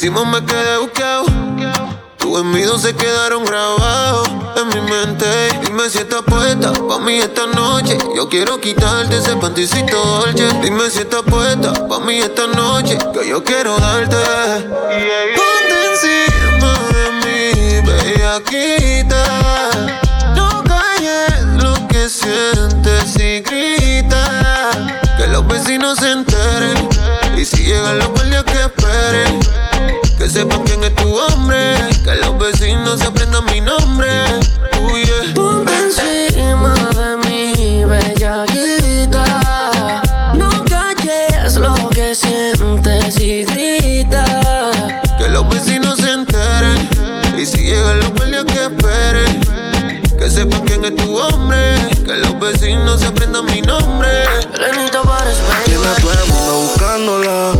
hicimos me quedé buscado. Tus envidios se quedaron grabados en mi mente. Dime si estás puesta pa' mí esta noche. Yo quiero quitarte ese panticito dolce. Dime si estás puesta pa' mí esta noche. Que yo quiero darte. Ponte encima de mí, bellaquita. No calles lo que sientes y grita. Que los vecinos se enteren. Y si llegan los guardias que esperen. Que sepan quién es tu hombre. Que los vecinos se aprendan mi nombre. Uy, yeah. Ponte encima de mi bellaquita. No calles lo que sientes y grita. Que los vecinos se enteren. Y si llegan los guardias que esperen. Que sepan quién es tu hombre. Que los vecinos se aprendan mi nombre. Lenita parece Tiene a todo el mundo buscándola.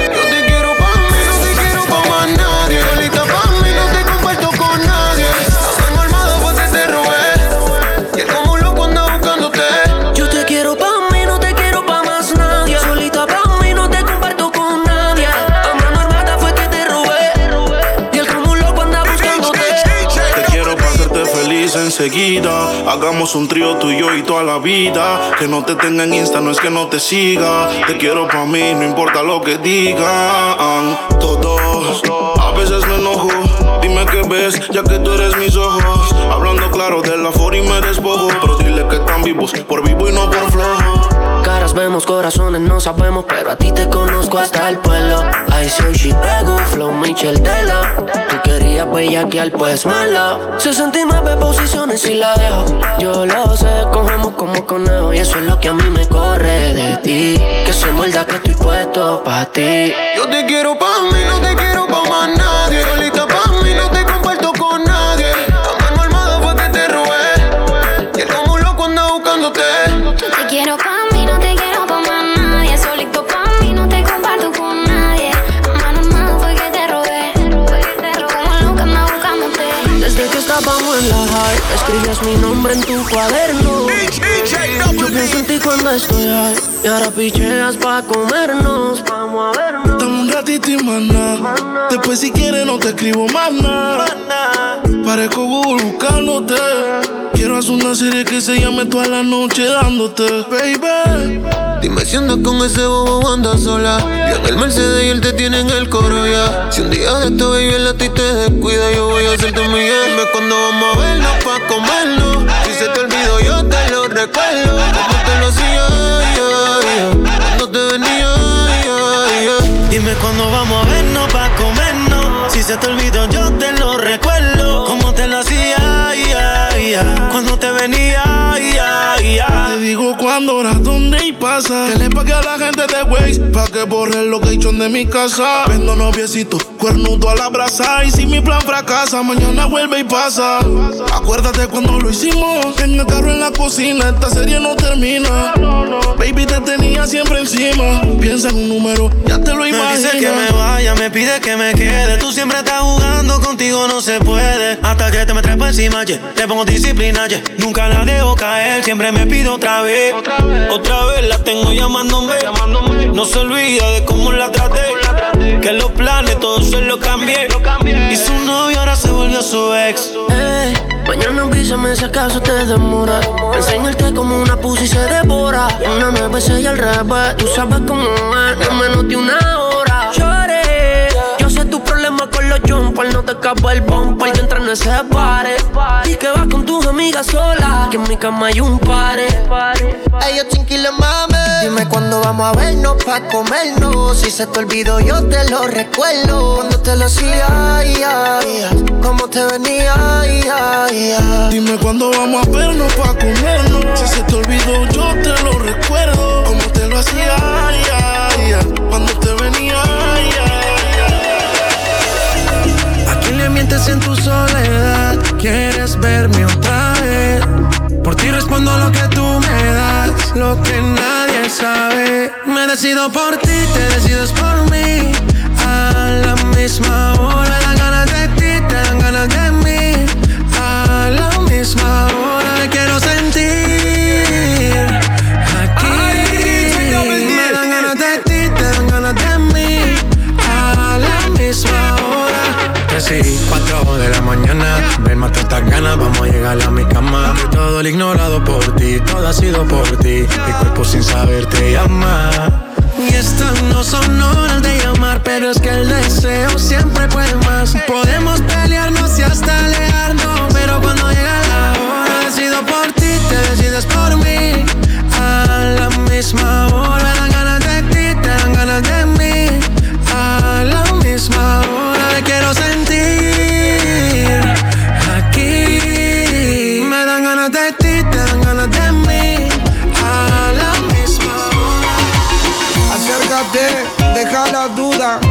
Hagamos un trío tú y yo y toda la vida. Que no te tenga en Insta, no es que no te siga. Te quiero para mí, no importa lo que digan. Todos, a veces me enojo. Dime qué ves, ya que tú eres mis ojos. Hablando claro de la for y me despojo. Pero dile que están vivos, por vivo Caras vemos, corazones no sabemos, pero a ti te conozco hasta el pueblo. I soy Chicago, Flow Michel Della. Tú querías bellaquear, pues mala. 69 posiciones y la dejo. Yo lo sé, cogemos como conejo. Y eso es lo que a mí me corre de ti. Que soy muerda que estoy puesto pa' ti. Yo te quiero pa' mí, no te quiero pa' más nadie. La high, escribías mi nombre en tu cuaderno. Yo pienso en ti cuando estoy high. Y ahora picheas pa' comernos. Vamos a vernos. Dame un ratito y nada. Después, si quieres, no te escribo más nada. Parezco Google buscándote. Quiero hacer una serie que se llame toda la noche dándote, baby. Dime si andas con ese bobo andas sola. Yo en el Mercedes y él te tiene en el coro ya. Si un día de esto baby el a ti te descuida, yo voy a hacerte mi Dime cuando vamos a vernos pa' comernos. Si se te olvidó, yo te lo recuerdo. Como te lo hacía, ya. Cuando te venía. Dime cuándo vamos a vernos pa' comernos. Si se te olvidó, digo cuándo, hora, dónde y pasa. Que le pague a la gente de Waze pa' que borre el location de mi casa. Vendo noviecito, cuernudo a la brasa. Y si mi plan fracasa, mañana vuelve y pasa. Acuérdate cuando lo hicimos. En el carro en la cocina, esta serie no termina. Baby, te tenía siempre encima. Piensa en un número, ya te lo Me imaginas. dice que me vaya, me pide que me quede. Tú siempre estás jugando, contigo no se puede. Hasta que te me trepo encima, yeah. te pongo disciplina, yeah. Nunca la dejo caer, siempre me pido otra vez. Otra vez, la tengo llamándome. No se olvida de cómo la traté. Que los planes todos se los cambié. Y su novio ahora se volvió su ex. Ey, mañana avísame si acaso te demora. Enseñarte como una pussy se devora. Una nueve y al revés. Tú sabes cómo es, en menos de una hora. Lloré. Yo sé tu problema con los jumpers. No te escapa el bumper. Ese pare. Y que vas con tus amigas solas. Que en mi cama hay un pare. Ellos chinquiles mame. Dime cuándo vamos a vernos pa' comernos. Si se te olvidó, yo te lo recuerdo. Cuando te lo hacía, ay, ay. Cómo te venía, ay. Dime cuándo vamos a vernos pa' comernos. Si se te olvidó, yo te lo recuerdo. Como te lo hacía. Cuando te venía, ay, en tu soledad. Quieres verme otra vez. Por ti respondo lo que tú me das, lo que nadie sabe. Me decido por ti, te decides por mí. A la misma hora dan ganas de ti, te dan ganas de mí. Ven, mata estas ganas, vamos a llegar a mi cama. Todo el ignorado por ti, todo ha sido por ti. Mi cuerpo sin saber te llama. Y estas no son horas de llamar, pero es que el deseo siempre puede más. Podemos pelearnos y hasta alejarnos, pero cuando llega la hora, decido por ti, te decides por mí. A la misma hora, dan ganas de ti, te dan ganas de mí. A la misma hora,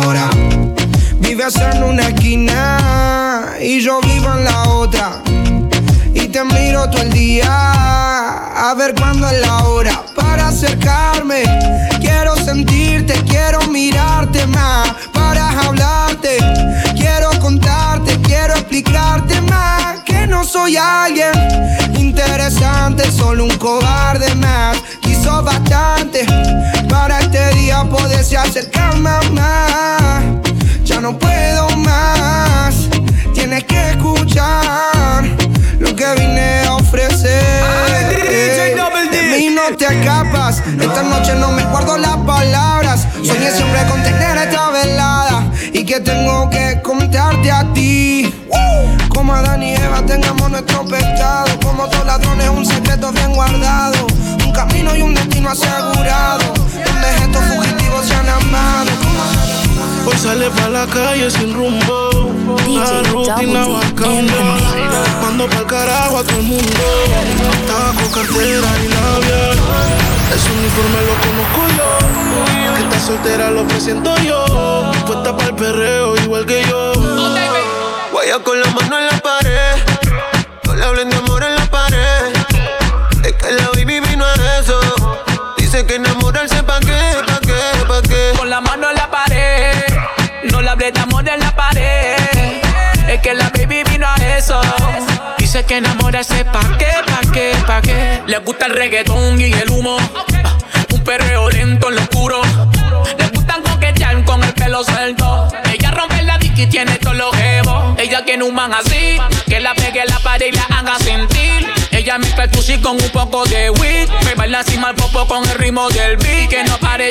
hora. Vives en una esquina y yo vivo en la otra. Y te miro todo el día a ver cuándo es la hora para acercarme. Quiero sentirte, quiero mirarte más para hablarte. Quiero contarte, quiero explicarte más que no soy alguien interesante, solo un cobarde más. Quiso bastante para este día poderse acercar más. Ya no puedo más, tienes que escuchar lo que vine a ofrecer. De mí no te escapas, esta noche no me guardo las palabras. Soñé siempre con tener que tengo que contarte a ti. Como Adán y Eva tengamos nuestro pecado, como dos ladrones un secreto bien guardado, un camino y un destino asegurado, donde estos fugitivos se han amado. Hoy sale pa' la calle sin rumbo. La DJ rutina Double va. Mando pa'l carajo a todo el mundo. Taco, cartera y labial. Ese uniforme lo conozco yo. Que está soltera lo presento yo. Puesta pa'l perreo igual que yo. Guaya con la mano en la pared. No le hablen de amor en la pared. Es que la baby vino a eso. Dice que enamorarse pa' qué, pa' qué, pa' qué. con la mano en la pared. No le hablé de amor en la pared. Dice que enamorarse pa' qué, pa' qué, pa' qué. Le gusta el reggaetón y el humo. Un perreo lento en lo oscuro. Le gustan coquetear con el pelo suelto. Ella rompe la dick y tiene todos los jevos. Ella tiene un man así. Que la pegue la pared y la haga sentir. Ella mezcla el con un poco de weed. Me baila encima el popo con el ritmo del beat. Que no pare.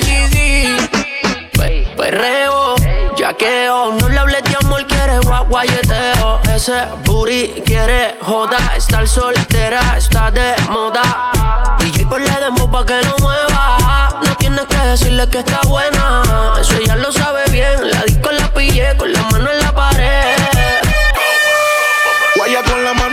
Pe- Perreo, yaqueo, no guaguayeteo. Ese booty quiere joda, estar soltera está de moda. DJ por la demo pa' que lo mueva. No tienes que decirle que está buena, eso ella lo sabe bien. La disco la pillé con la mano en la pared. Guaya con la mano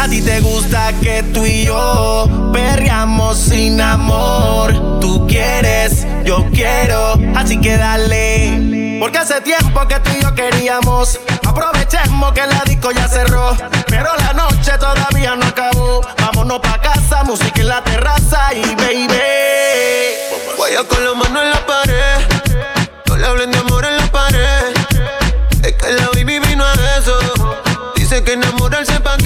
A ti te gusta que tú y yo perreamos sin amor. Tú quieres, yo quiero, así que dale. Porque hace tiempo que tú y yo queríamos. Aprovechemos que la disco ya cerró. Pero la noche todavía no acabó. Vámonos pa' casa, música en la terraza y baby. Vaya con la mano en la pared. No le hablen de amor en que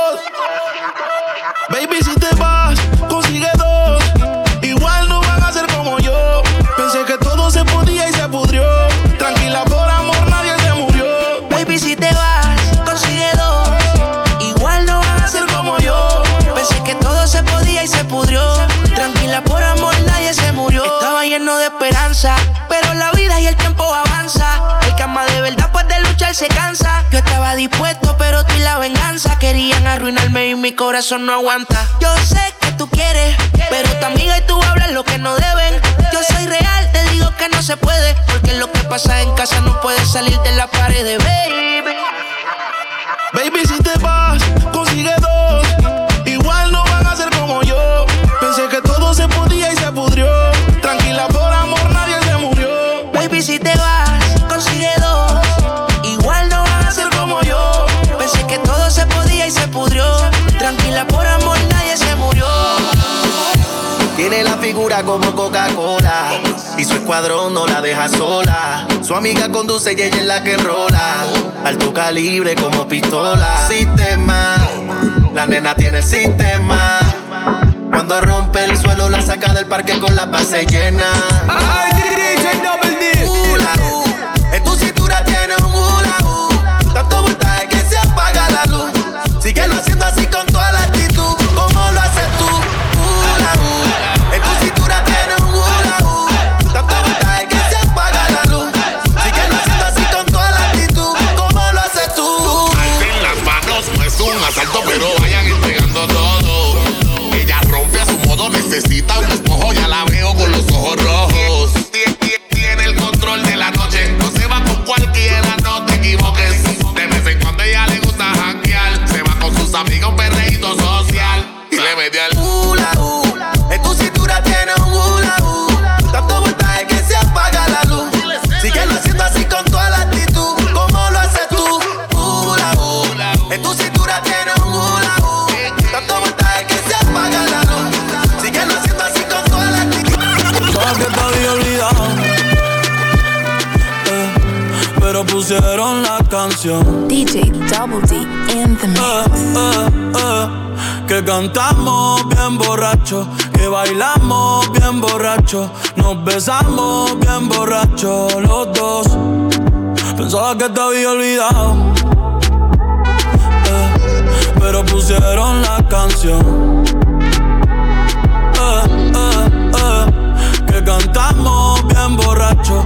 Arruinarme y mi corazón no aguanta. Yo sé que tú quieres, pero tu amiga y tú hablan lo que no deben. Yo soy real, te digo que no se puede, porque lo que pasa en casa no puede salir de la pared, baby. Baby, si te vas, consigue dos. Igual no van a ser como yo. Pensé que todo se podía y se pudrió. Tranquila, por amor, nadie se murió. Baby, si te vas, y se pudrió. Tranquila, por amor, nadie se murió. Tiene la figura como Coca-Cola. Y su escuadrón no la deja sola. Su amiga conduce y ella es la que rola. Alto calibre como pistola. Sistema. La nena tiene el sistema. Cuando rompe el suelo, la saca del parque con la base llena. Ay, DJ Double D. Hula, uh. En tu cintura tiene un hula, uh. Tanto voltaje que se apaga la luz. Síguelo haciendo así con toda la actitud. Como lo haces tú. Hula, uh. En tu cintura tiene un hula, uh. Tanto voltaje que se apaga la luz. Síguelo haciendo así con toda la actitud. Como lo haces tú. Alcen las manos, no es un asalto, pero vayan entregando todo. Ella rompe a su modo, necesita un despojo, ya la veo con los ojos rojos. Pusieron la canción. DJ Double D in the mix. Eh, eh, eh, que cantamos bien borracho, que bailamos bien borracho, nos besamos bien borracho los dos. Pensaba que te había olvidado, pero pusieron la canción. Que cantamos bien borracho,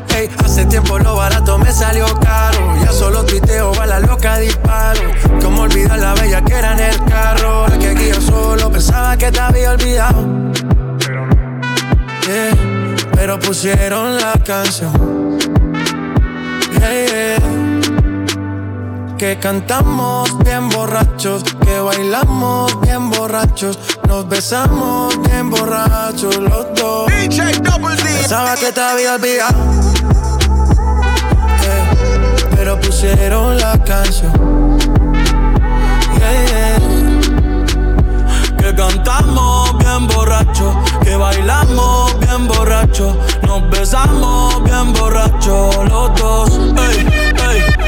Hace tiempo lo barato me salió caro. Ya solo tuiteo, a la loca disparo. Como olvidar la bella que era en el carro. La que aquí yo solo pensaba que te había olvidado. Yeah, pero pusieron la canción. Yeah, yeah que cantamos bien borrachos, que bailamos bien borrachos, nos besamos bien borrachos los dos. DJ Double D. Pensaba que te había olvidado, pusieron la canción. Que cantamos bien borrachos, que bailamos bien borrachos, nos besamos bien borrachos los dos. Ey.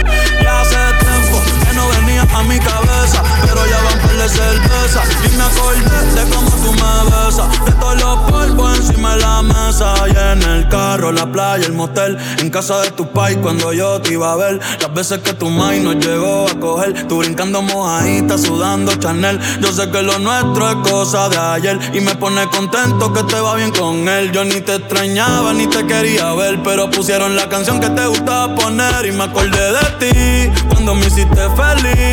A mi cabeza, pero ya van por la cerveza. Y me acordé de cómo tú me besas, de todos los polvos encima de la mesa. Y en el carro, la playa, el motel, en casa de tu pai cuando yo te iba a ver. Las veces que tu mai nos llegó a coger, tú brincando mojadita, sudando Chanel. Yo sé que lo nuestro es cosa de ayer y me pone contento que te va bien con él. Yo ni te extrañaba ni te quería ver, pero pusieron la canción que te gustaba poner y me acordé de ti cuando me hiciste feliz.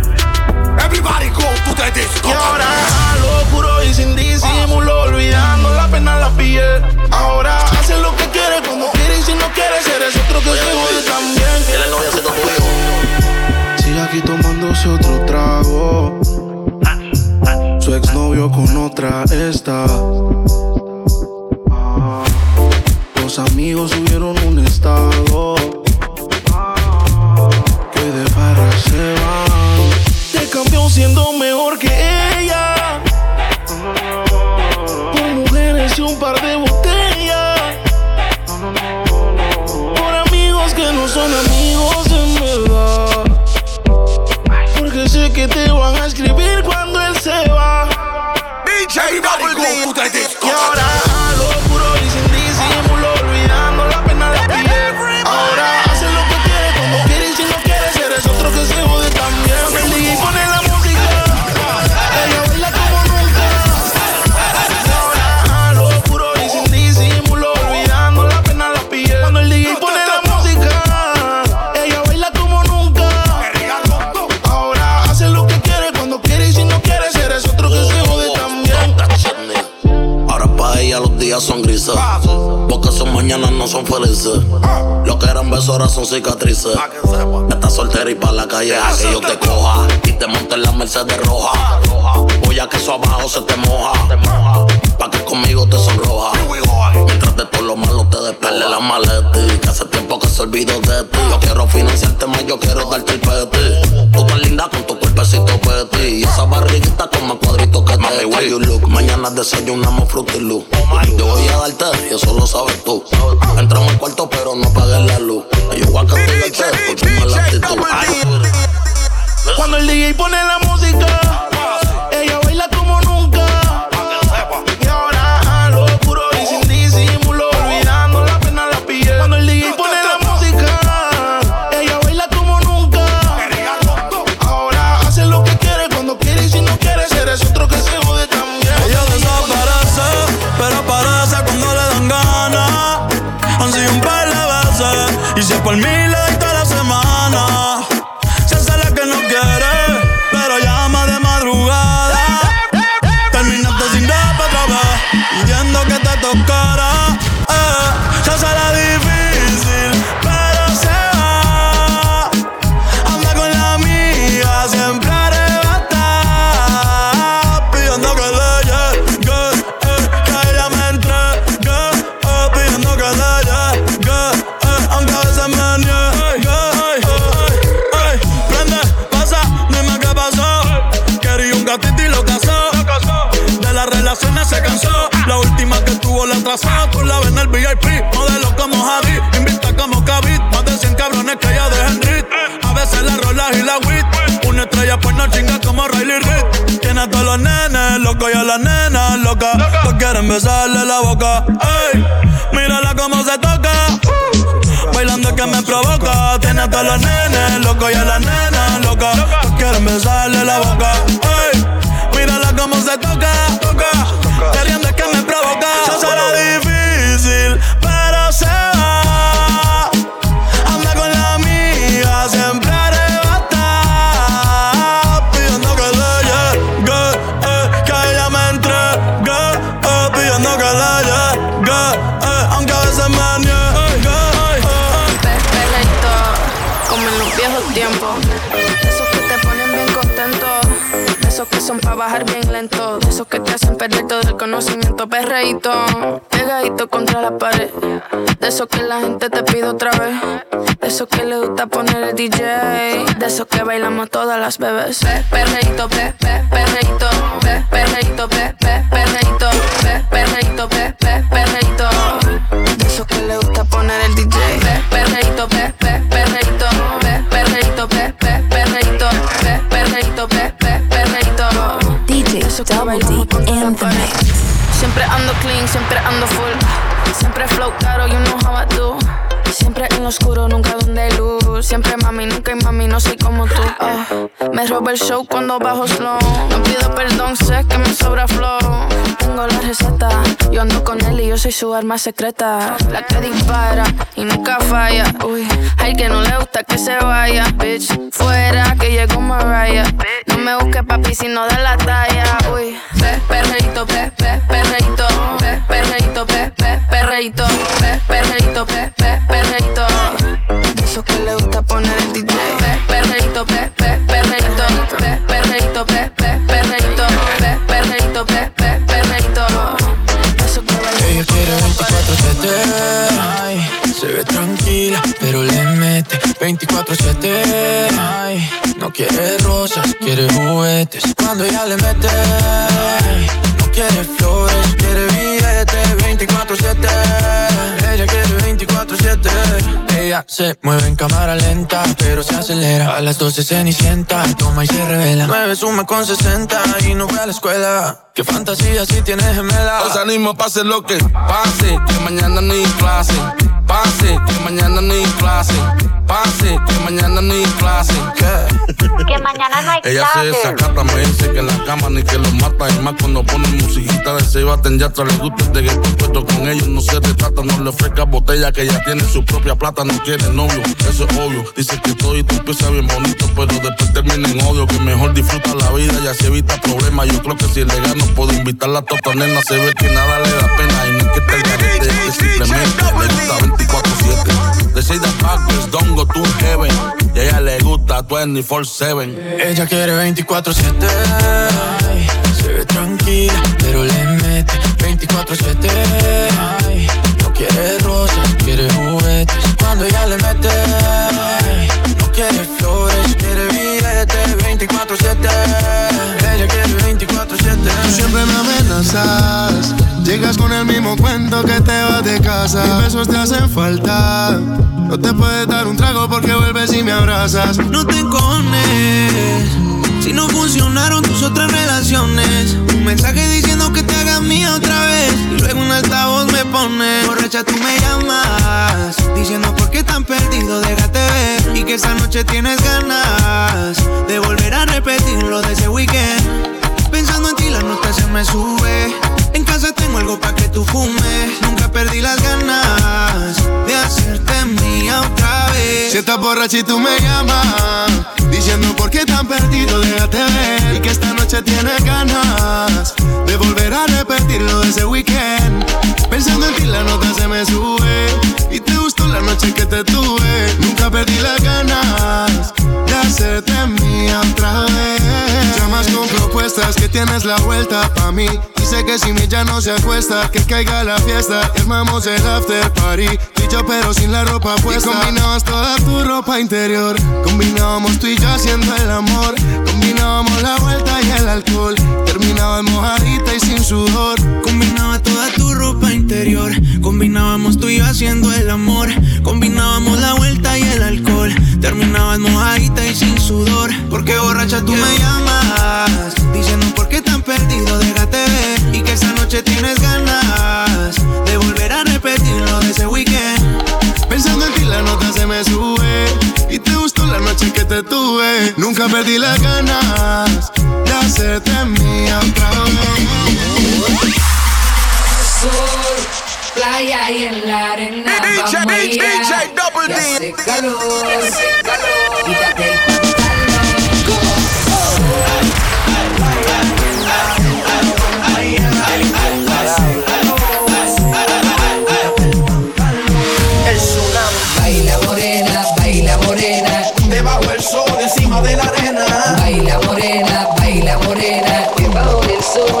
Everybody go to the disco. Y ahora lo puro y sin disimulo, olvidando la pena la piel. Ahora hace lo que quiere, cuando quiere y si no quiere, eres otro que se jode también. Él es novia haciendo tuyo. Sigue aquí tomándose otro trago. Su exnovio con otra está. Los amigos subieron un estado. Que de farra campeón siendo mejor que ella. Por mujeres y un par de botellas. Por amigos que no son amigos en verdad. Porque sé que te van a escribir cuando él se va. DJ Y mañanas no son felices. Lo que eran besos ahora son cicatrices. Estás soltera y para la calle a que yo te coja. Y te monte en la Mercedes roja. Voy a que eso abajo se te moja. Pa' que conmigo te sonroja. Mientras te despele la maleta. Que hace tiempo que se olvidó de ti. Yo quiero financiarte más, yo quiero darte el peti. Tú tan linda con tu cuerpecito peti. Y esa barriguita con más cuadritos que te where you look. Mañana desayunamos frutilú. Yo voy a darte y eso lo sabes tú. Entramos al cuarto pero no apagues la luz. Yo voy a castigarte por tu mala actitud. Cuando el DJ pone la música, ella pues no chinga como Riley Reid. Tiene a todos los nenes locos y a las nenas locas. Todos quieren besarle la boca. Ey, mírala cómo se toca. Bailando que me provoca. Tiene a todos los nenes locos y a las nenas locas. Todos quieren besarle la boca. Ey, mírala cómo se toca. Bajar bien lento. De esos que te hacen perder todo el conocimiento. Perreíto, pegadito contra la pared. De esos que la gente te pide otra vez. De esos que le gusta poner el DJ. De esos que bailamos todas las bebés. Pe- Perreíto, pe- pe- perreíto, pe- perreíto, pe- pe- perreíto, pe- perreíto, pe- pe-. De esos que le gusta poner el DJ. Siempre mami, nunca hay mami, no soy como tú. Me roba el show cuando bajo slow. No pido perdón, sé que me sobra flow. Tengo la receta, yo ando con él y yo soy su arma secreta. La que dispara y nunca falla. Uy, al que no le gusta que se vaya, bitch. Fuera que llegó Mariah. No me busques papi si no da la talla. Uy, pe, perreíto, pe, pe, perreíto, pe, perreíto, pe, pe, perreíto, pe, perreíto, pe, pe, perreíto. De Eso que le gusta poner el DJ. Pe, perreíto, pe, pe, perreíto, pe, perreíto, pe, pe, perreíto, pe, perreíto, pe, pe, perreíto. Eso que Ella quiere 24-7 ay, Se ve tranquila, pero le mete 24-7 ay, No quiere rosas, quiere juguetes. Cuando ella le mete No quiere flores, quiere billete 24-7 Ella quiere 24-7 Ella se mueve en cámara lenta Pero se acelera. A las 12 cenicienta Toma y se revela. 9 suma con 60 Y no fue a la escuela. Qué fantasía si tienes gemela. Os animo, pase lo que pase, que mañana ni clase. Pase, que mañana ni clase. Pase, que mañana ni clase. ¿Qué? Que mañana no hay Ella se desacata, me dice que en la cama ni que los mata. Y más cuando ponen musiquita de se baten ya le gusta de que estoy puesto con ellos. No se retrata, no le ofrezca botella que ella tiene su propia plata, no quiere novio. Eso es obvio. Dice que todo y tú empieza bien bonito, pero después termina en odio. Que mejor disfruta la vida y así evita problemas. Yo creo que si le gano puedo invitarla a tota nena. Se ve que nada le da pena y no es que te garete, es que simplemente le gusta 24-7. De 6 de backwards, don't go to heaven. Y a ella le gusta 24-7. Ella quiere 24-7 ay, Se ve tranquila, pero le mete 24-7 ay, No quiere rosas, quiere juguetes Cuando ella le mete ay, No quiere flores, quiere billete 24-7 Ella quiere 24-7 Tú siempre me amenazas. Llegas con el mismo cuento que te vas de casa. Mis besos te hacen falta. No te puedes dar un trago porque vuelves y me abrazas. No te encones si no funcionaron tus otras relaciones. Un mensaje diciendo que te hagas mía otra vez. Y luego un altavoz me pone. Borracha, tú me llamas. Diciendo por qué tan perdido, déjate ver. Y que esta noche tienes ganas de volver a repetir lo de ese weekend. Pensando en ti, la nota se me sube. En casa tengo algo pa' que tú fumes. Nunca perdí las ganas de hacerte mía otra vez. Si estás borracha y tú me llamas, diciendo por qué tan perdido, déjate ver. Y que esta noche tienes ganas de volver a repetir lo de ese weekend. Pensando en ti, la nota se me sube. Y te gustó la noche que te tuve. Nunca perdí las ganas de hacerte mía otra vez. Llamas con propuestas que tienes la vuelta pa' mí. Dice que si ya no se acuesta, que caiga la fiesta. y Armamos el after party. Tú y yo, pero sin la ropa puesta. Y combinabas toda tu ropa interior. Combinábamos tú y yo haciendo el amor. Combinábamos la vuelta y el alcohol. Terminaba mojadita y sin sudor. Combinaba toda tu tu ropa interior. Combinábamos tú y yo haciendo el amor. Combinábamos la vuelta y el alcohol. Terminabas mojadita y sin sudor. Porque borracha tú me llamas. Diciendo por qué tan perdido, déjate ver. Y que noche tienes ganas de volver a repetir lo de ese weekend. Pensando en ti la nota se me sube Y te gustó la noche que te tuve Nunca perdí las ganas De hacerte mía otra vez Sol, playa y en la arena DJ, vamos DJ. DJ, Double D. calor, calor. Quítate El encima de la arena. Baila morena, baila morena. Debajo del sol,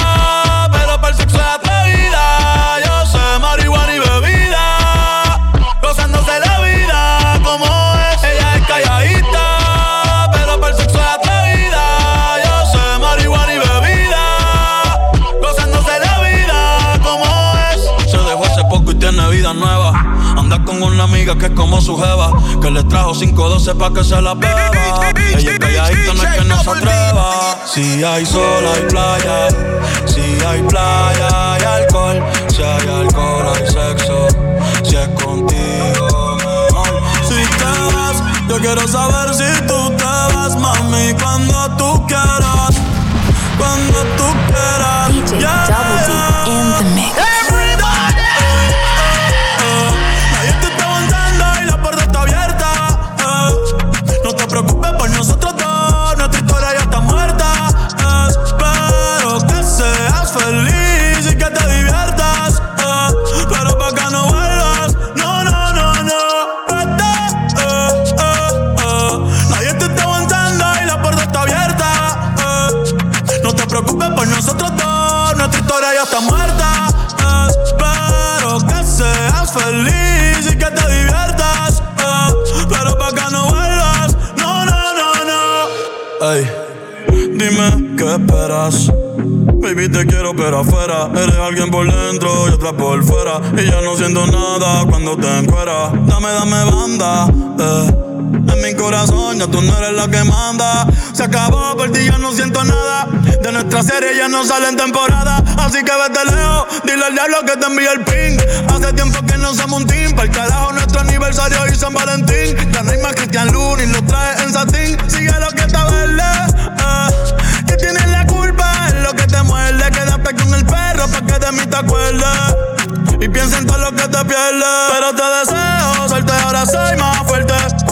Con una amiga que es como su jeva, que le trajo 512 pa' que se la beba. Ella es calladita, no es que no se atreva. Si hay sol, hay playa. Si hay playa, hay alcohol. Si hay alcohol, hay sexo. Si es contigo, mejor. Si te vas, yo quiero saber si tú te vas, mami, cuando tú quieras. Cuando tú quieras. DJ Yeah, Double D in the mix. Historia ya está muerta. Espero que seas feliz y que te diviertas. Pero pa' que no vuelvas, no, no, no, no. Ey, dime qué esperas. Baby, te quiero, pero afuera. Eres alguien por dentro y otra por fuera. Y ya no siento nada cuando te encueras. Dame, dame banda, eh. En mi corazón ya tú no eres la que manda. Se acabó, por ti ya no siento nada. De nuestra serie ya no sale en temporada. Así que vete lejos, dile al diablo que te envíe el ping. Hace tiempo que no somos un team. Para el carajo nuestro aniversario y San Valentín. Ya no hay más Cristian Luna y lo trae en satín. Sigue lo que está verde. eh. Tienes la culpa, es lo que te muerde. Quédate con el perro pa' que de mí te acuerdes. Y piensa en todo lo que te pierdes. Pero te deseo suerte, ahora soy más fuerte.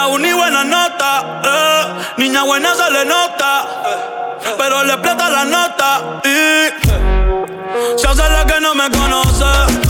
la uni buena nota. Eh. Niña buena se le nota. Pero le explota la nota. Y se hace la que no me conoce.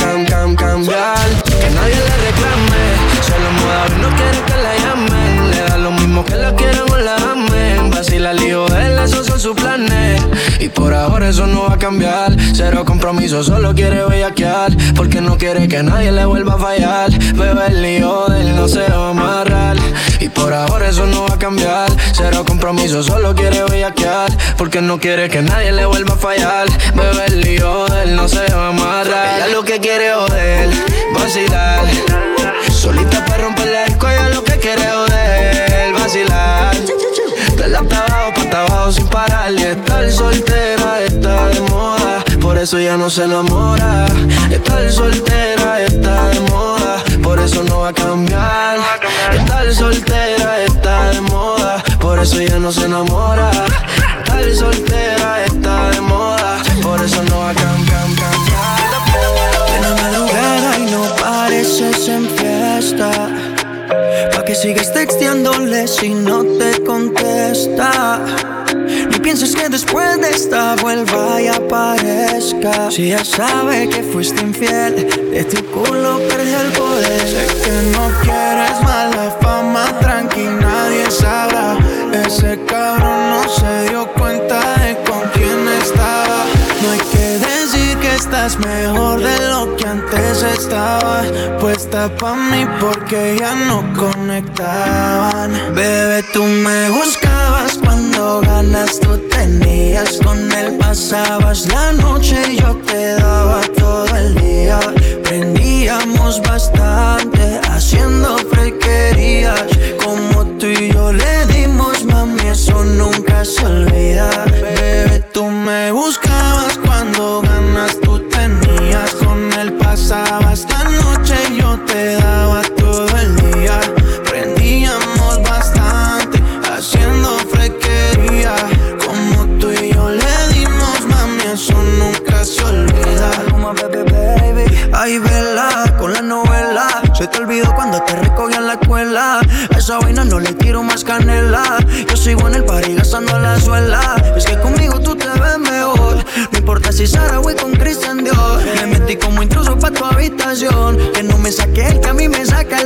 Y por ahora eso no va a cambiar. Cero compromiso, solo quiere bellaquear. Porque no quiere que nadie le vuelva a fallar. Bebé, el hijo de él no se va a amarrar. Y por ahora eso no va a cambiar. Cero compromiso, solo quiere bellaquear. Porque no quiere que nadie le vuelva a fallar. Bebé, el hijo de él no se va a amarrar. Ella lo que quiere joder, vacilar. Solita para romperle el cuello lo que quiere joder, hasta abajo, sin parar. Y estar soltera está de moda. Por eso ya no se enamora. Estar soltera está de moda. Por eso no va a cambiar. Estar soltera está de moda. Por eso ya no se enamora. Estar soltera está de moda. Por eso no va a cambiar. cambiar. La y no pareces en fiesta. Que sigues texteándole si no te contesta. Ni pienses que después de esta vuelva y aparezca. Si ya sabe que fuiste infiel, de tu culo perdió el poder. Sé que no quieres mala fama, tranqui, nadie sabrá. Ese cabrón no se dio cuenta de con quién estaba. No hay que decir que estás mejor de lo que antes estabas. Puesta pa' mí porque ya no Bebé, tú me buscabas cuando ganas tú tenías. Con él pasabas la noche y yo te daba todo el día. Prendíamos bastante haciendo frequerías. Como tú y yo le dimos, mami, eso nunca se olvida. Bebé, tú me buscabas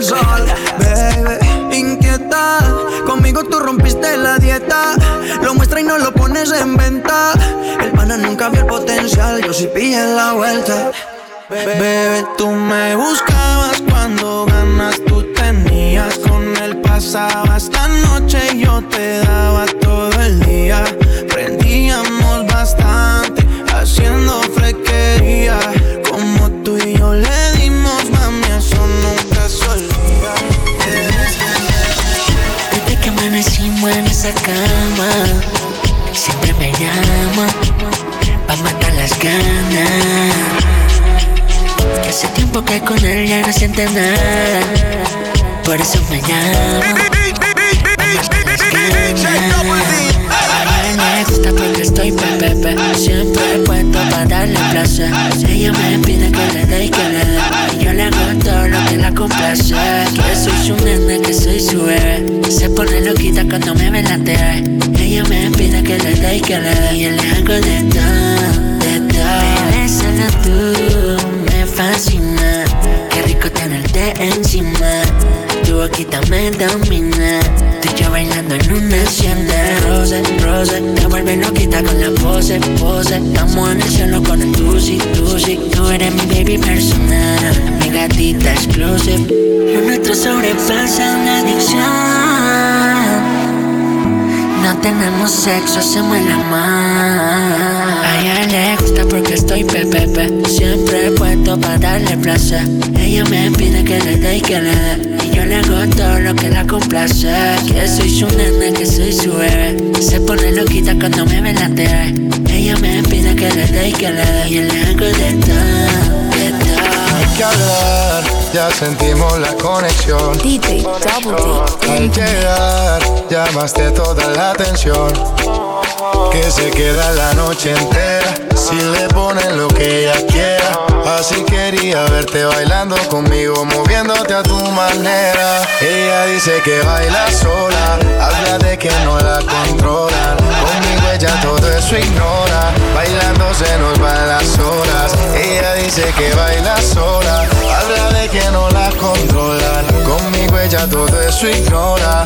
sol. Baby, inquieta. Conmigo tú rompiste la dieta. Lo muestra y no lo pones en venta. El pana nunca vio el potencial. Yo sí pillé la vuelta. Bebé, tú me buscabas cuando ganas tú tenías. Con él pasabas la noche y yo te esa cama, siempre me llama pa' matar las ganas. Que hace tiempo que con él ya no siente nada, por eso me llama. me gusta porque estoy pepepe, siempre puesto para darle placer. Ella me pide que le dé y que le dé, yo le hago todo lo que la complace. Que soy su nena, que soy su bebé. Se pone loquita cuando me ve la TV. Ella me pide que le dé y que le dé. Y yo le hago de todo, de todo. Solo tú me fascina. Qué rico tenerte encima. Tu boquita me domina. Bailando en una hacienda. Rose, rose, te vuelve loquita con la pose, pose. Estamos en el cielo con el tusi, tusi. Tú eres mi baby personal, mi gatita exclusive. Lo nuestro sobrepasa una adicción. No tenemos sexo, hacemos el amor. A ella le gusta porque estoy pepepe. Siempre puesto para darle placer. Ella me pide que le dé y que le dé. Yo le hago todo lo que la complace. Que soy su nena, que soy su bebé. Se pone loquita cuando me ve la TV. Ella me pide que le dé y que le dé. Y yo le hago de todo, de todo. Hay que hablar, ya sentimos la conexión. DJ Double Al llegar, llamaste toda la atención. Que se queda la noche entera si le ponen lo que ella quiera. Así quería verte bailando conmigo, moviéndote a tu manera. Ella dice que baila sola, habla de que no la controlan. Conmigo ella todo eso ignora, bailando se nos van las horas. Ella dice que baila sola, habla de que no la controlan. Conmigo ella todo eso ignora.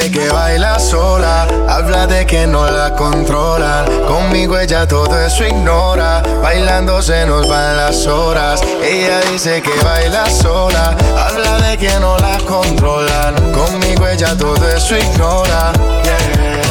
que baila sola Habla de que no la controlan Conmigo ella todo eso ignora Bailando se nos van las horas. Ella dice que baila sola Habla de que no la controlan Conmigo ella todo eso ignora yeah.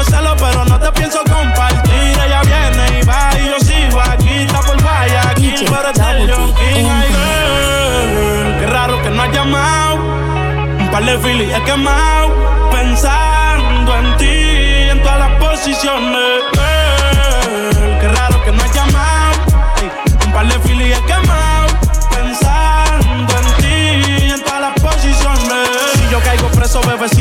celo, pero no te pienso compartir. Ella viene y va y yo sigo aquí. Está por Guayaquil, pero está el Yonkin. Ay, girl, Qué raro que no has llamado. Un par de filis he quemado. Pensando en ti, en todas las posiciones. Girl, Qué raro que no has llamado. Un par de filis he quemado. Pensando en ti, en todas las posiciones. Si yo caigo preso,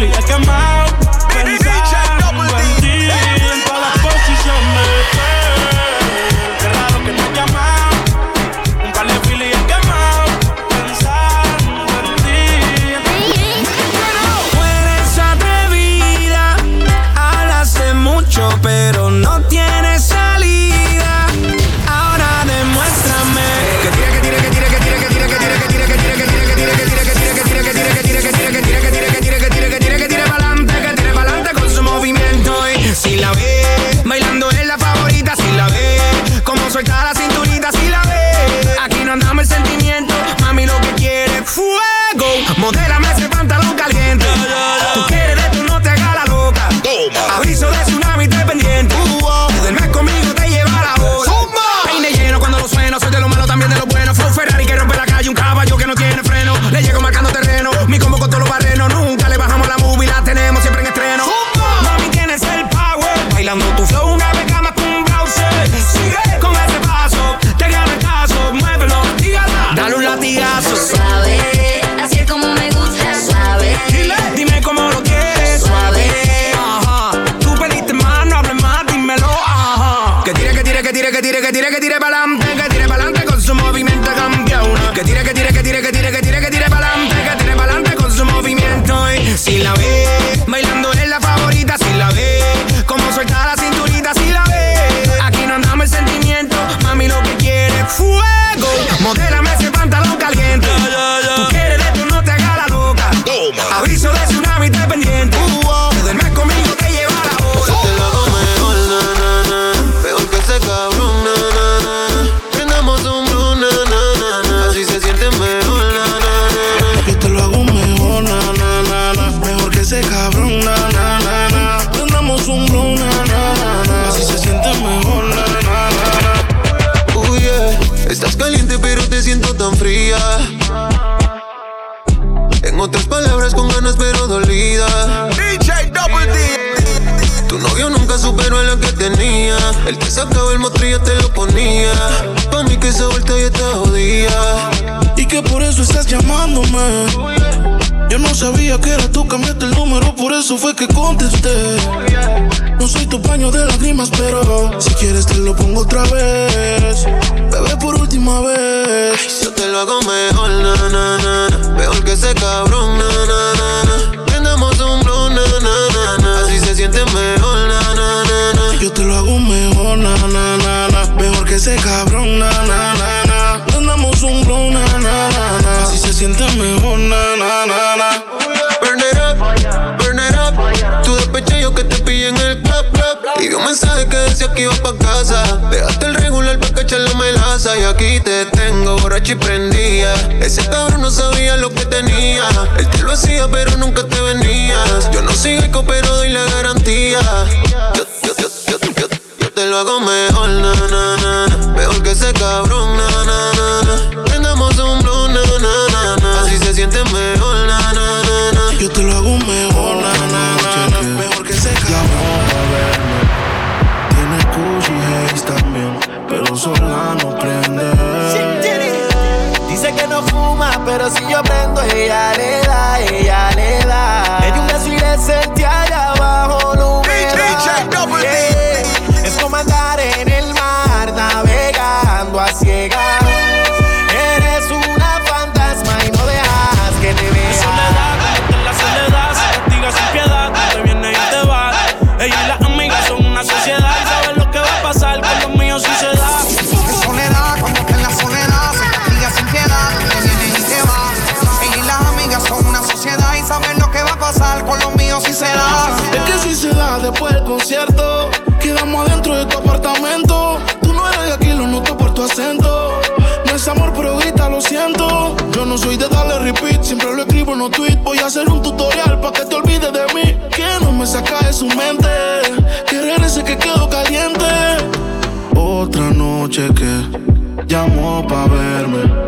really. got mine. Y prendía. Ese cabrón no sabía lo que tenía. Él te lo hacía, pero nunca te venías. Yo no soy rico, pero doy la garantía. Yo, yo, yo, yo, te lo hago mejor, na, na, na. Peor que ese cabrón, na, na. Prendo, siempre lo escribo en los tweets. Voy a hacer un tutorial para que te olvides de mí. Que no me saca de su mente. Querer ese que quedó caliente. Otra noche que llamó pa' verme.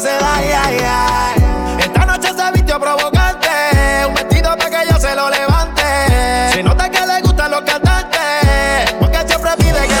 Esta noche se vistió provocante, un vestido para que yo se lo levante. Se nota que le gustan los cantantes, porque siempre pide que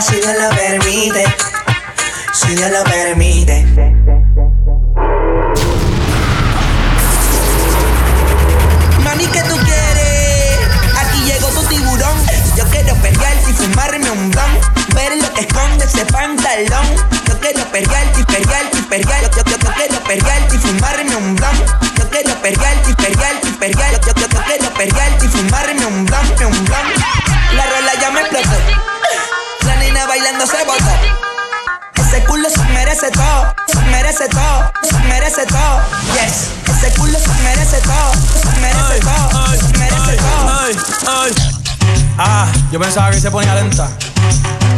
si Dios lo permite. Si Dios lo permite. Mami, ¿qué tú quieres? Aquí llegó tu tiburón. Yo quiero pelearte y fumarme un blanco ver lo que esconde ese pantalón. Yo quiero perrearte y perrearte y perrearte. Yo, yo, yo, quiero perrearte y fumarme un blunt. Yo quiero perrearte y perrearte y perrearte. Yo, yo, yo, quiero perrearte y fumarme un blunt, un blunt. merece todo, merece todo, merece todo. Yes, ese culo merece todo, merece todo, merece todo. Ah, yo pensaba que se ponía lenta.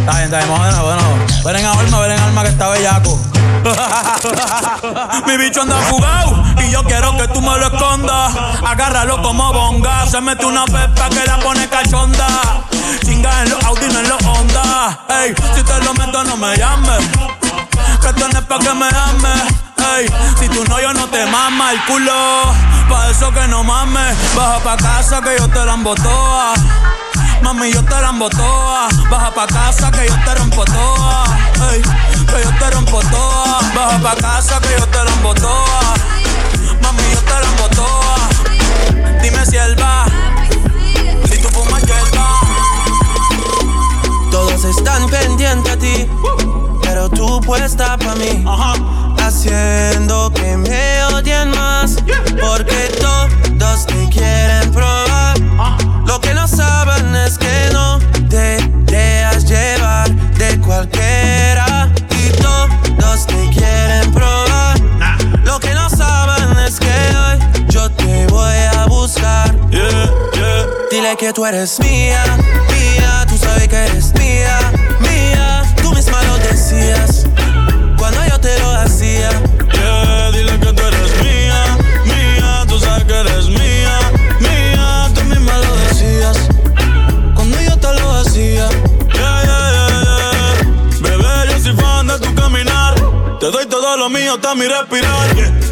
Está bien, está bien, bueno, bueno. Ven en alma, ven en alma que está bellaco. Mi bicho anda fugado y yo quiero que tú me lo escondas. Agárralo como bonga. Se mete una pepa que la pone cachonda. Chinga en los Audi, no en los Honda. Ey, si te lo meto, no me llames pretendes pa' que me ames? Ey, si tú no, yo no te mama el culo. Pa' eso que no mames, baja pa' casa que yo te la embotoa. Mami, yo te la embotoa. Baja pa' casa que yo te rompo toa. Ey, que yo te rompo toa. Baja pa' casa que yo te la embotoa. Mami, yo te la embotoa. Dime si él va. Si tú fumas, yo él va. Todos están pendientes a ti pero tú puesta pa' mí. Haciendo que me odien más, porque todos te quieren probar. Lo que no saben es que no te dejas llevar de cualquiera. Y todos te quieren probar. Lo que no saben es que hoy yo te voy a buscar. Dile que tú eres mía, mía, tú sabes que eres mía, mía. Cuando yo te lo hacía. Yeah, dile que tú eres mía, mía, tú sabes que eres mía, mía, tú misma lo decías cuando yo te lo hacía. Yeah, yeah. Bebé, yo soy fan de tu caminar, te doy todo lo mío hasta mi respirar.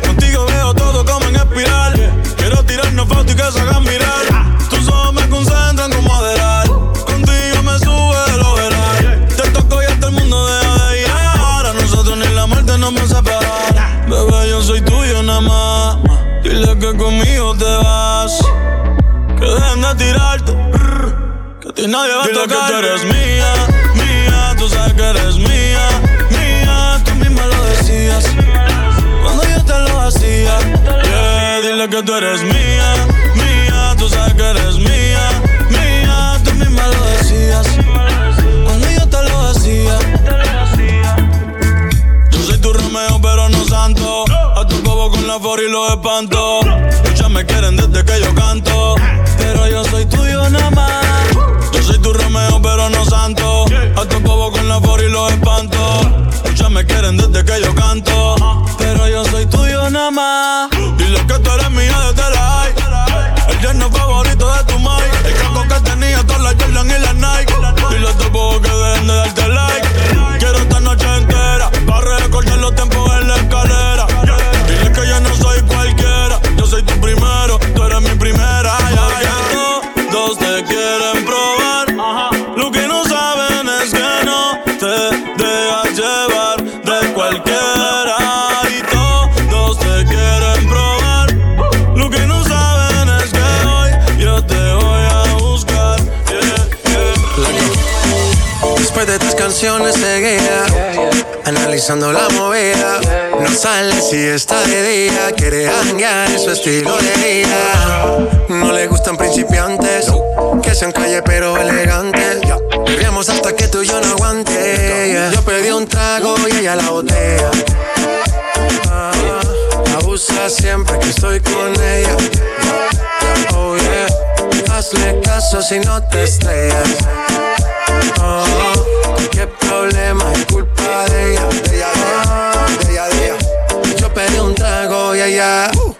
Contigo veo todo como en espiral. Quiero tirarnos fotos y que se hagan mirar. Más. Dile que conmigo te vas. Que dejen de tirarte. Que a ti nadie va a tocar. que tú eres mía, mía. Tú sabes que eres mía, mía. Tú misma lo decías. Cuando yo te lo hacía. Yeah, dile que tú eres mía, mía. Tú sabes que eres mía. La for y los espanto. Muchas me quieren desde que yo canto. Pero yo soy tuyo nada más. Yo soy tu Romeo, pero no santo. A tu bobo con la for y los espanto. Muchas me quieren desde que yo canto. Pero yo soy tuyo nada más. Dile que tú eres mía desde Analizando la movida. No sale si está de día. Quiere hanguear en su estilo de vida. No le gustan principiantes. Que sean calle pero elegantes. Bebíamos hasta que tú y yo no aguante. Yo pedí un trago y ella la botella Ah, Abusa siempre que estoy con ella. Oh yeah. Hazle caso si no te estrellas. Oh, qué problema es culpa de ella, de ella, de ella, de ella. Yo pedí un trago y ella uh,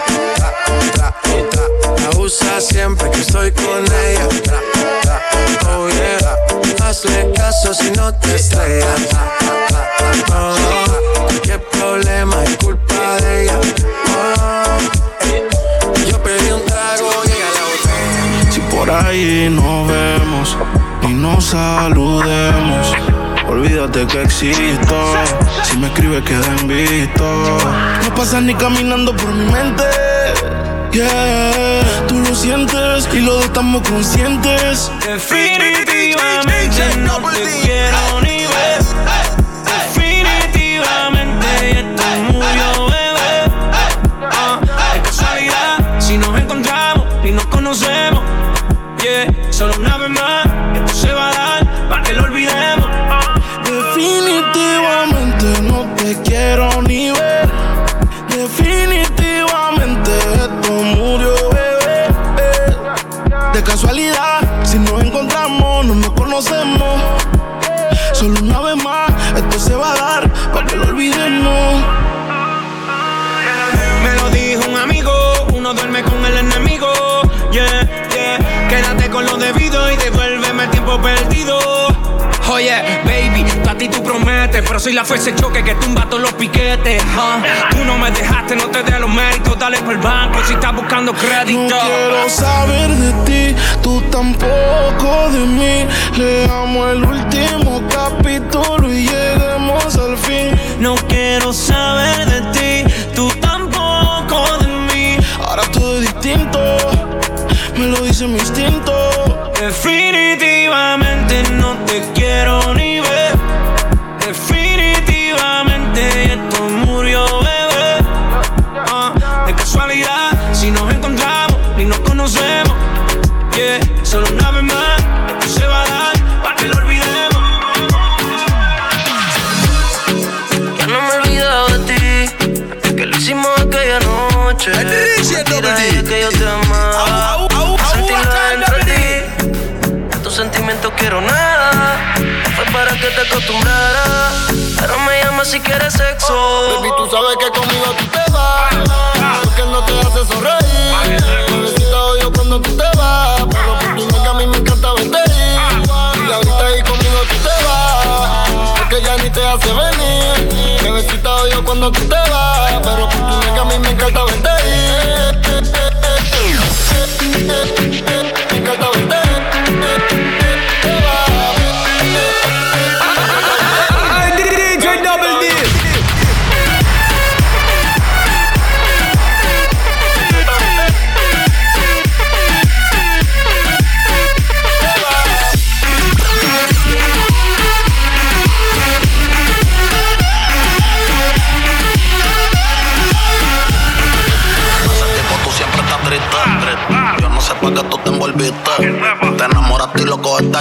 Siempre que estoy con ella. Oh yeah. Hazle caso si no te estrellas. Oh, qué problema es culpa de ella. Oh, yo pedí un trago y ella la botella. Si por ahí nos vemos y nos saludemos, olvídate que existo. Si me escribes, queda en. No pasas ni caminando por mi mente. Yeah, tú lo sientes y los dos estamos conscientes. Definitivamente no te quiero soy la fuerza de choque que tumba todos los piquetes. huh. Tú no me dejaste, no te dé los méritos, dale por el banco si estás buscando crédito. No quiero saber de ti, tú tampoco de mí. Leamos el último capítulo y lleguemos al fin. No quiero saber de ti, tú tampoco de mí. Ahora todo es distinto, me lo dice mi instinto. Definitivamente no te quiero ni yo te amaba. Sentirlo dentro de ti. De tus sentimientos quiero nada. Fue para que te acostumbrara. Pero me llamas si quieres sexo. Baby, tú sabes que conmigo tú te vas. Porque no te hace sonreír. Bebecita odio cuando tú te vas. Pero por tu nega a mí me encanta verte ir. Y ahorita ahí conmigo tú te vas. Porque ya ni te hace venir. Bebecita odio cuando tú te vas.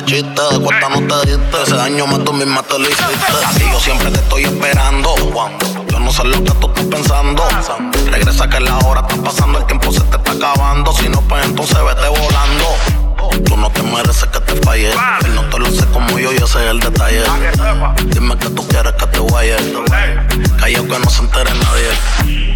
Chiste. De no te diste. Ese daño más tú misma te lo hiciste. Y yo siempre te estoy esperando. Yo no sé lo que tú estás pensando. Regresa que la hora está pasando. El tiempo se te está acabando. Si no, pues entonces vete volando. Tú no te mereces que te falle. Él no te lo sé como yo y ese es el detalle. Dime que tú quieres que te vaya. Callao que no se entere nadie.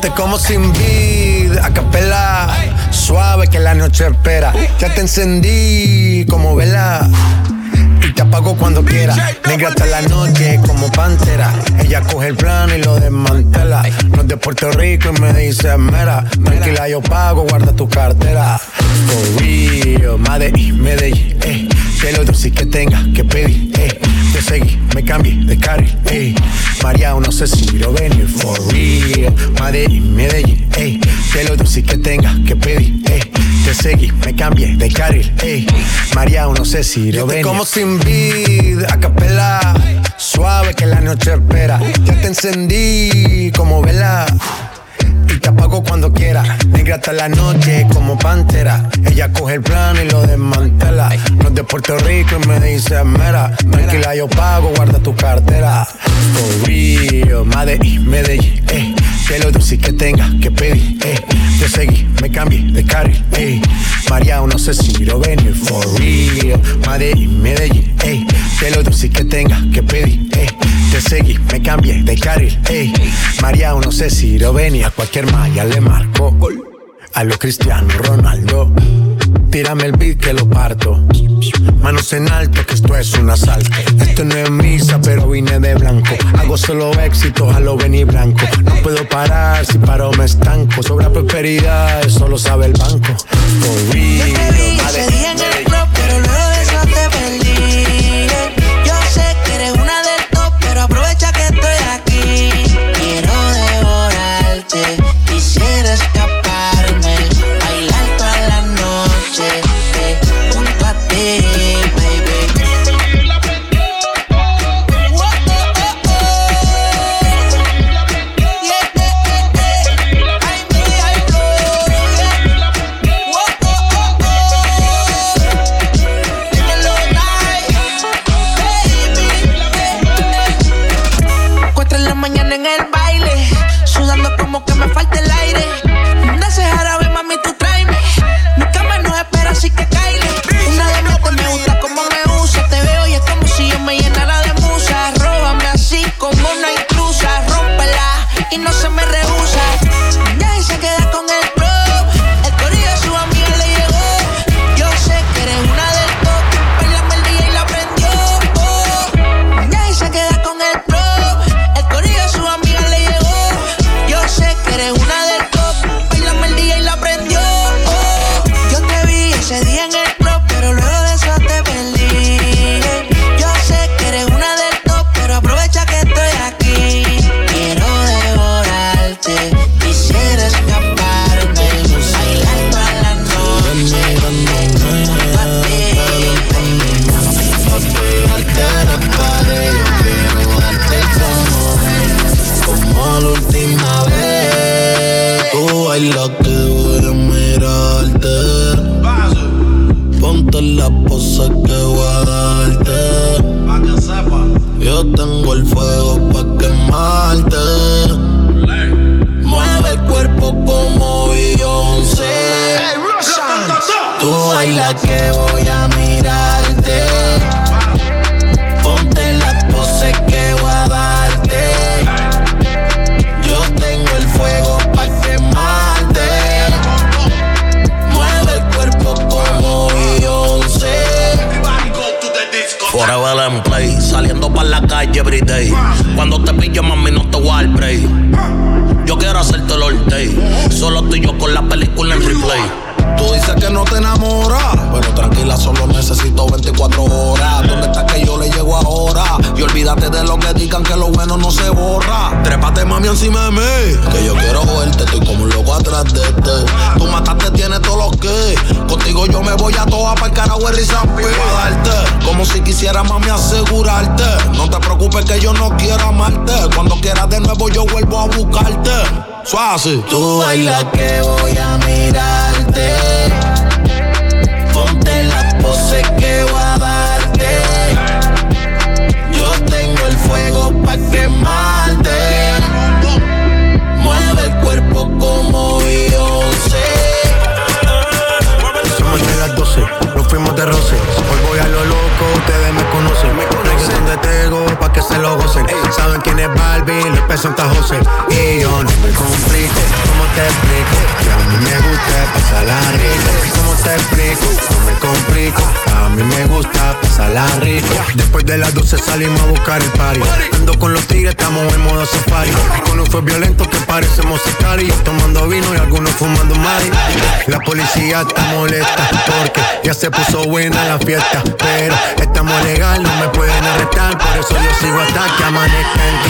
te como sin vid, a capela. Suave que la noche espera. Ya te encendí como vela. Y te apago cuando quiera. Negra hasta la noche como pantera. Ella coge el plano y lo desmantela. No es de Puerto Rico y me dice mera. Tranquila, yo pago, guarda tu cartera. For real, Medellín, Medellín, eh. Que lo dulce que tenga que pedir, eh. Te seguí, me cambié de carril, eh. María, no sé si lo venir, for real. Medellín, Medellín, eh. Que lo dulce que tenga que pedir, eh. Te seguí, me cambié de carril, eh. María, no sé si lo venir. Como sin vid, a capela. Suave que la noche espera. Ya te encendí como vela. Cuando quiera. Negra hasta la noche como pantera. Ella coge el plano y lo desmantela. No es de Puerto Rico y me dice mera. Tranquila, yo pago, guarda tu cartera. For real, Medellín, Medellín, eh. Que lo dulce que tenga que pedir, eh. Te seguí, me cambié de carril, eh. María, no sé si lo venir. For real, Medellín, Medellín, eh. Que lo dulce que tenga que pedir, eh. Te seguí, me cambié de carril, ey. María, no sé si lo venía. A cualquier malla le marco. A lo Cristiano Ronaldo. Tírame el beat que lo parto. Manos en alto, que esto es un asalto. Esto no es misa, pero vine de blanco. Hago solo éxito, a lo venir blanco. No puedo parar, si paro me estanco. Sobra prosperidad, eso lo sabe el banco. For Suave. Tú bailas que voy a mirarte. Ponte la pose que voy a darte. Yo tengo el fuego pa' quemarte. Mueve el cuerpo como yo sé. Somos de las 12, nos fuimos de roce. Hoy voy a lo loco, ustedes me conocen. Me conocen de Tego, pa' que se lo gocen. Saben es Barbie, los pesos José. Y yo no me complico, ¿cómo te explico? Que a mí me gusta pasarla rico. ¿Cómo te explico? No me complico. A mí me gusta pasarla rico. Después de las 12 salimos a buscar el party. Ando con los tigres, estamos en modo safari. Con un fue violento que parecemos sicarios. Tomando vino y algunos fumando mari. La policía está molesta porque ya se puso buena la fiesta. Pero estamos legal, no me pueden arrestar. Por eso yo sigo hasta que amanezca en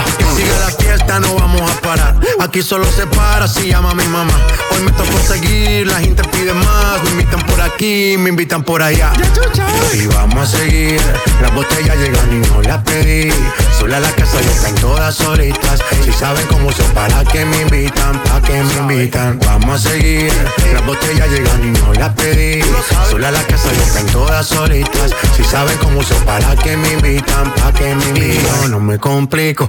Mm, Sigue la fiesta, no vamos a parar. Aquí solo se para si llama mi mamá. Hoy me toca seguir, la gente pide más. Me invitan por aquí, me invitan por allá. Y vamos a seguir. Las botellas llegan y no las pedí. Sola la casa ya están todas solitas. Si saben cómo son, para que me invitan, para que me invitan. Vamos a seguir. Las botellas llegan y no las pedí. Sola la casa ya están todas solitas. Si saben cómo son, para que me invitan, para que me invitan. No me complico,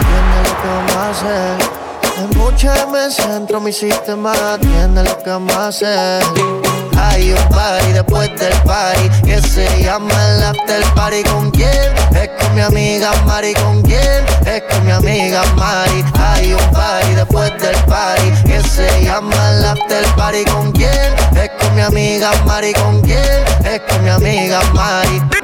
tiene lo que más es. En me centro, mi sistema tiene lo que más es. Hay un party después del party que se llama el after party. ¿Con quién? Es con mi amiga Mari. ¿Con quién? Es con mi amiga Mari. Hay un party después del party que se llama el after party. ¿Con quién? Es con mi amiga Mari. ¿Con quién? Es con mi amiga Mari.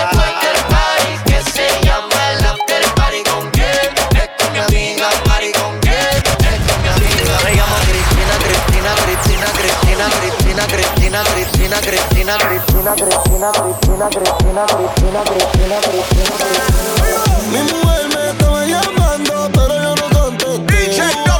Cristina, Cristina, Cristina, Cristina, Cristina, Cristina, Cristina, Cristina, Cristina, Cristina, me estaba llamando, pero yo no.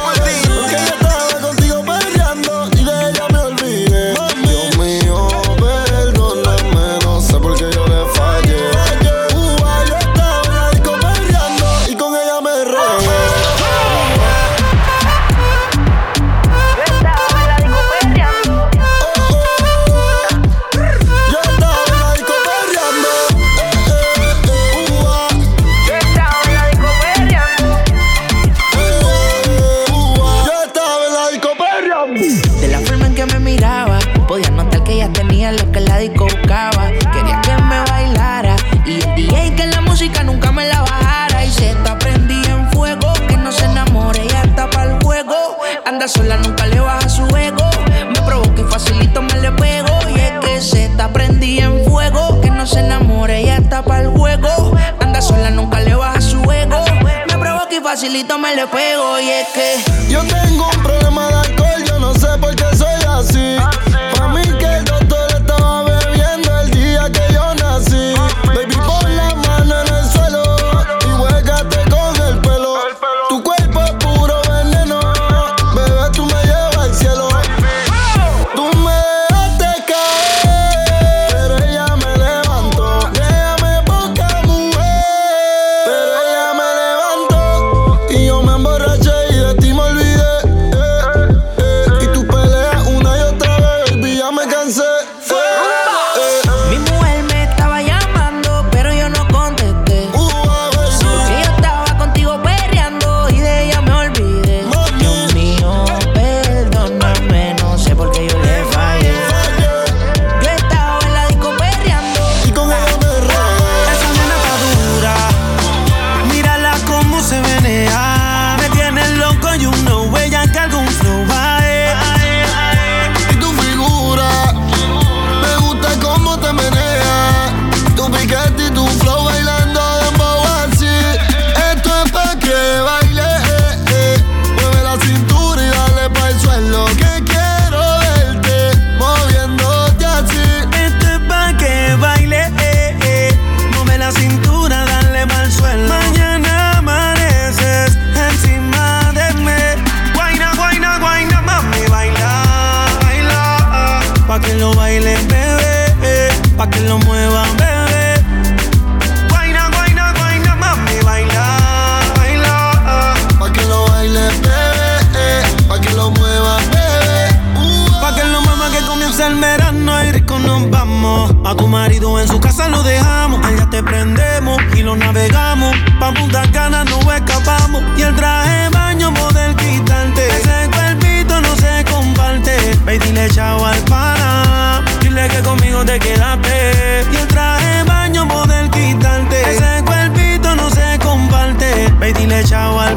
no te quedaste. Y el traje baño poder quitarte. Ese cuerpito no se comparte. Baby, dile chao al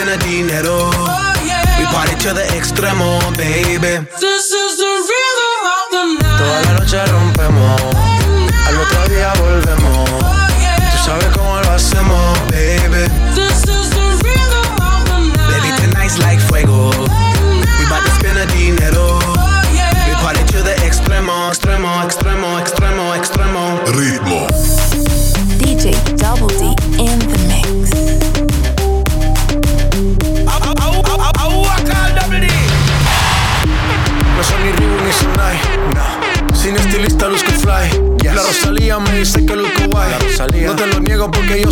We bout to spend a dinero. We party to the extremo, baby.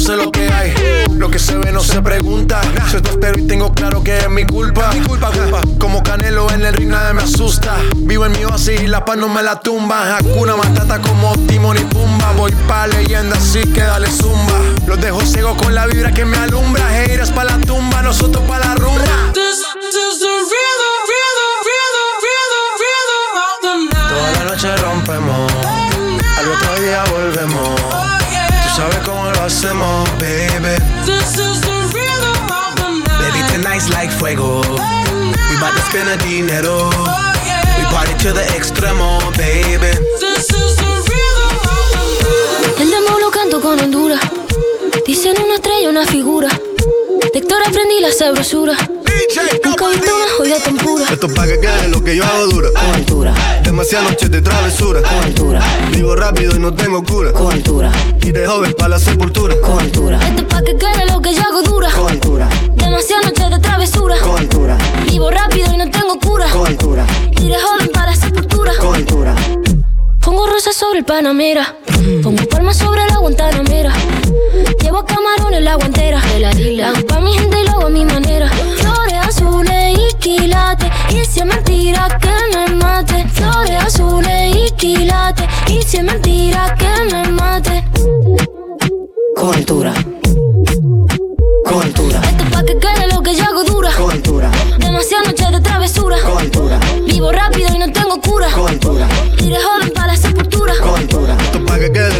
Sé lo que hay. Lo que se ve no se pregunta. Soy tostero y tengo claro que es mi culpa. Mi culpa, culpa. Como Canelo en el ring nadie me asusta. Vivo en mi oasis y la paz no me la tumba. Hakuna Matata como Timon y Pumba. Voy pa' leyenda así que dale zumba. Los dejo ciego con la vibra que me alumbra. Heiras pa' la tumba, nosotros pa' la rumba. This is the rhythm, rhythm, rhythm, rhythm, rhythm of the night. Toda la noche rompemos, al otro día volvemos. Sabes cómo lo hacemos, baby. This is the rhythm of the night. Baby, tonight's like fuego. We bout to spend a dinero. We party to the extremo, baby. This is the rhythm of the night. El demo lo canto con Honduras. Dicen una estrella, una figura. De Héctor aprendí la sabrosura. Nunca una joya tan pura. Esto es pa' que quede lo que yo hago dura. Con altura, Demasiadas noches de travesura. con altura, Vivo rápido y no tengo cura. con altura, Y de joven para la sepultura. con altura. Esto es pa' que quede lo que yo hago dura. Con altura, Demasiadas noches de travesura. con altura, Vivo rápido y no tengo cura. con altura, Iré joven para la sepultura. con altura. Pongo rosas sobre el Panamera. Pongo palmas sobre la Guantanamera. Llevo camarones la guantera. La hago pa' mi gente y lo hago a mi manera. Flores azules y quilates. Y si es mentira que me mate. Flores azules y quilates. Y si es mentira que me mate. Con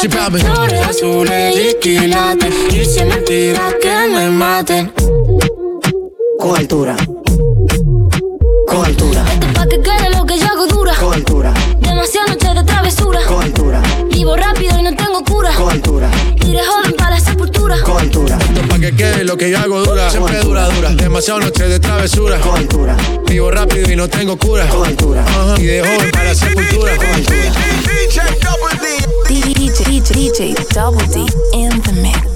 Si. Flores azules y quilates. Y si que me maten. Con altura, con altura, pa' que quede lo que yo hago dura. con altura, Demasiadas noches de travesura. con altura, Vivo rápido y no tengo cura. con altura, Iré joven para la sepultura. con altura, pa' que quede lo que yo hago dura. Siempre dura, dura. Demasiado noches de travesura. con altura, Vivo rápido y no tengo cura. con altura. Y de joven para la sepultura. DJ, DJ, DJ Double D in the mix.